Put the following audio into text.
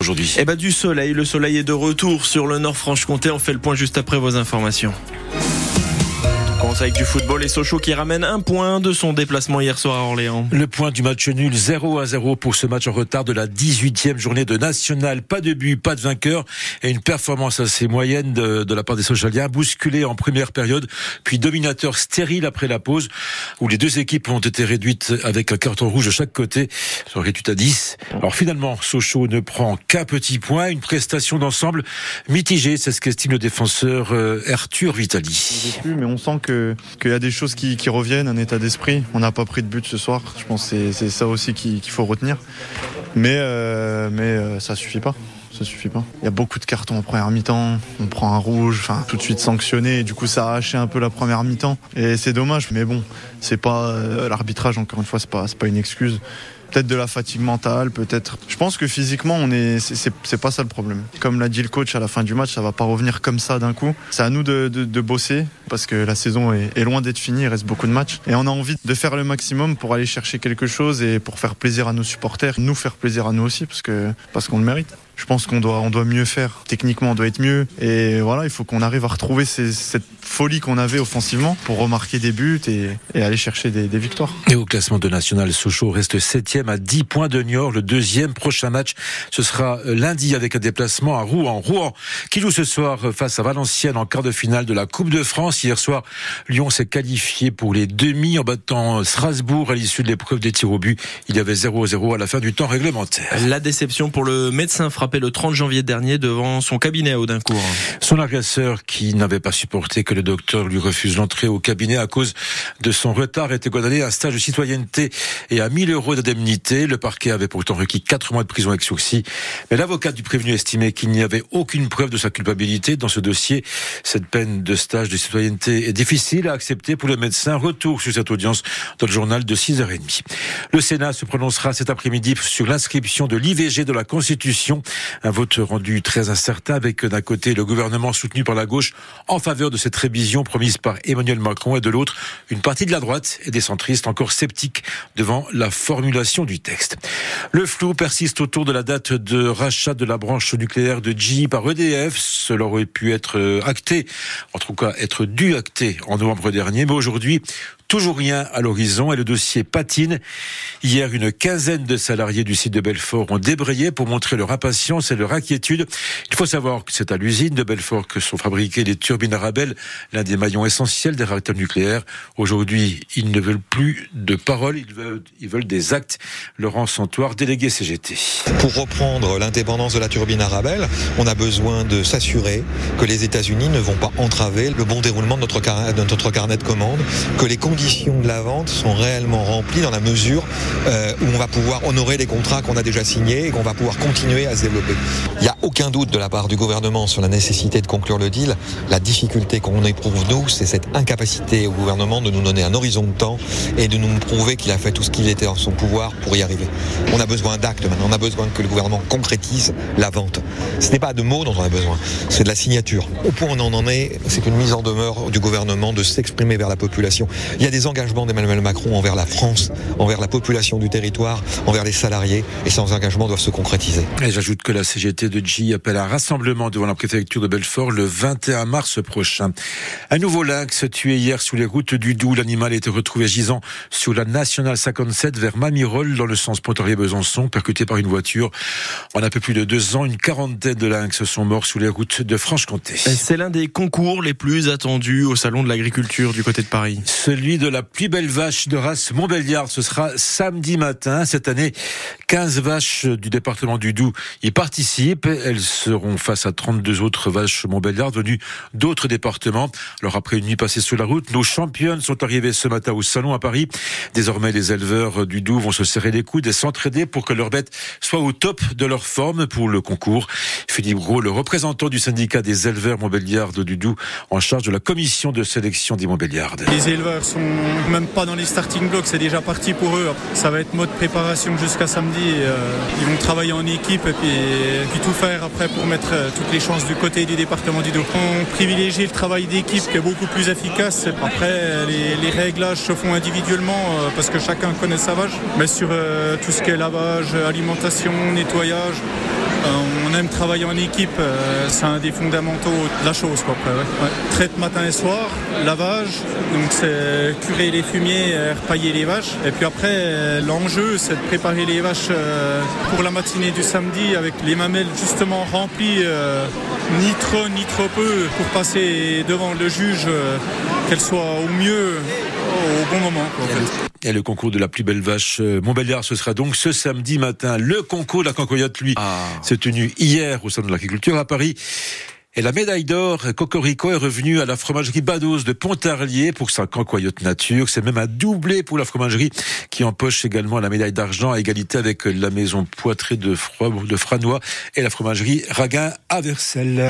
aujourd'hui Eh ben du soleil, le soleil est de retour sur le Nord-Franche-Comté. On fait le point juste après vos informations. Commence avec du football et Sochaux qui ramène un point de son déplacement hier soir à Orléans. Le point du match nul 0 à 0 pour ce match en retard de la 18e journée de National. Pas de but, pas de vainqueur et une performance assez moyenne de, de la part des Sochaliens, bousculé en première période, puis dominateur stérile après la pause, où les deux équipes ont été réduites avec un carton rouge de chaque côté, sont réduites à 10. Alors finalement, Sochaux ne prend qu'un petit point, une prestation d'ensemble mitigée, c'est ce qu'estime le défenseur euh, Arthur Vitali. Mais on sent qu'il y a des choses qui, reviennent, un état d'esprit. On n'a pas pris de but ce soir. Je pense que c'est ça aussi qu'il faut retenir. Mais, euh, mais euh, ça suffit pas. Ça suffit pas. Il y a beaucoup de cartons en première mi-temps. On prend un rouge, tout de suite sanctionné. Du coup, ça a haché un peu la première mi-temps. Et c'est dommage. Mais bon, c'est pas euh, l'arbitrage. Encore une fois, c'est pas, c'est pas une excuse peut-être de la fatigue mentale, peut-être. Je pense que physiquement, on est, c'est pas ça le problème. Comme l'a dit le coach à la fin du match, ça va pas revenir comme ça d'un coup. C'est à nous de, bosser parce que la saison est, est loin d'être finie. Il reste beaucoup de matchs et on a envie de faire le maximum pour aller chercher quelque chose et pour faire plaisir à nos supporters, nous faire plaisir à nous aussi parce que parce qu'on le mérite je pense qu'on doit, on doit mieux faire. Techniquement, on doit être mieux. Et voilà, il faut qu'on arrive à retrouver ces, cette folie qu'on avait offensivement pour remarquer des buts et, et aller chercher des, des, victoires. Et au classement de National, Sochaux reste septième à 10 points de Niort. Le deuxième prochain match, ce sera lundi avec un déplacement à Rouen. Rouen qui joue ce soir face à Valenciennes en quart de finale de la Coupe de France. Hier soir, Lyon s'est qualifié pour les demi en battant Strasbourg à l'issue de l'épreuve des tirs au but. Il y avait 0-0 à la fin du temps réglementaire. La déception pour le médecin frappé le 30 janvier dernier devant son cabinet à Audincourt. Son agresseur, qui n'avait pas supporté que le docteur lui refuse l'entrée au cabinet à cause de son retard, était condamné à un stage de citoyenneté et à 1000 euros d'indemnité. Le parquet avait pourtant requis 4 mois de prison avec sursis. Mais l'avocat du prévenu estimait qu'il n'y avait aucune preuve de sa culpabilité dans ce dossier. Cette peine de stage de citoyenneté est difficile à accepter pour le médecin. Retour sur cette audience dans le journal de 6h30. Le Sénat se prononcera cet après-midi sur l'inscription de l'IVG de la Constitution. Un vote rendu très incertain avec d'un côté le gouvernement soutenu par la gauche en faveur de cette révision promise par Emmanuel Macron et de l'autre une partie de la droite et des centristes encore sceptiques devant la formulation du texte. Le flou persiste autour de la date de rachat de la branche nucléaire de GE par EDF. Cela aurait pu être acté, en tout cas être dû acter en novembre dernier, mais aujourd'hui, Toujours rien à l'horizon et le dossier patine. Hier, une quinzaine de salariés du site de Belfort ont débrayé pour montrer leur impatience et leur inquiétude. Il faut savoir que c'est à l'usine de Belfort que sont fabriquées les turbines Arabelle, l'un des maillons essentiels des réacteurs nucléaires. Aujourd'hui, ils ne veulent plus de paroles, ils veulent, des actes. Laurent Santoire, délégué CGT. Pour reprendre l'indépendance de la turbine Arabelle, on a besoin de s'assurer que les États-Unis ne vont pas entraver le bon déroulement de notre, de notre carnet de commandes, que les conditions de la vente sont réellement remplies dans la mesure euh, où on va pouvoir honorer les contrats qu'on a déjà signés et qu'on va pouvoir continuer à se développer. Il n'y a aucun doute de la part du gouvernement sur la nécessité de conclure le deal. La difficulté qu'on éprouve, nous, c'est cette incapacité au gouvernement de nous donner un horizon de temps et de nous prouver qu'il a fait tout ce qu'il était en son pouvoir pour y arriver. On a besoin d'actes maintenant, on a besoin que le gouvernement concrétise la vente. Ce n'est pas de mots dont on a besoin, c'est de la signature. Au point où on en est, c'est une mise en demeure du gouvernement de s'exprimer vers la population. Des engagements d'Emmanuel Macron envers la France, envers la population du territoire, envers les salariés, et ces engagements doivent se concrétiser. Et j'ajoute que la CGT de G appelle à un rassemblement devant la préfecture de Belfort le 21 mars prochain. Un nouveau lynx tué hier sous les routes du Doubs. L'animal a été retrouvé gisant sur la nationale 57 vers Mamirol dans le sens Pontarlier-Besançon, percuté par une voiture. En un peu plus de deux ans, une quarantaine de lynx sont morts sous les routes de Franche-Comté. C'est l'un des concours les plus attendus au salon de l'agriculture du côté de Paris. Celui de la plus belle vache de race Montbéliard. Ce sera samedi matin. Cette année, 15 vaches du département du Doubs y participent. Elles seront face à 32 autres vaches Montbéliard venues d'autres départements. Alors après une nuit passée sur la route, nos championnes sont arrivées ce matin au salon à Paris. Désormais, les éleveurs du Doubs vont se serrer les coudes et s'entraider pour que leurs bêtes soient au top de leur forme pour le concours. Philippe Gros, le représentant du syndicat des éleveurs Montbéliard du Doubs, en charge de la commission de sélection des Montbéliard. Les éleveurs sont même pas dans les starting blocks, c'est déjà parti pour eux. Ça va être mode préparation jusqu'à samedi. Euh, ils vont travailler en équipe et puis, tout faire après pour mettre euh, toutes les chances du côté du département du Doubs. On privilégie le travail d'équipe qui est beaucoup plus efficace. Après, les, réglages se font individuellement euh, parce que chacun connaît sa vache. Mais sur tout ce qui est lavage, alimentation, nettoyage, on aime travailler en équipe, c'est un des fondamentaux de la chose. Après. Traite matin et soir, lavage, donc c'est curer les fumiers, repailler les vaches. Et puis après, l'enjeu, c'est de préparer les vaches pour la matinée du samedi avec les mamelles justement remplies, ni trop ni trop peu, pour passer devant le juge, qu'elles soient au mieux au bon moment. Quoi, en fait. Et le concours de la plus belle vache Montbéliard, ce sera donc ce samedi matin. Le concours de la cancoyote, lui, ah. s'est tenu hier au Salon de l'Agriculture à Paris. Et la médaille d'or Cocorico est revenue à la fromagerie Bados de Pontarlier pour sa cancoyote nature. C'est même un doublé pour la fromagerie qui empoche également la médaille d'argent à égalité avec la maison Froid, de Franois et la fromagerie Raguin à Versailles.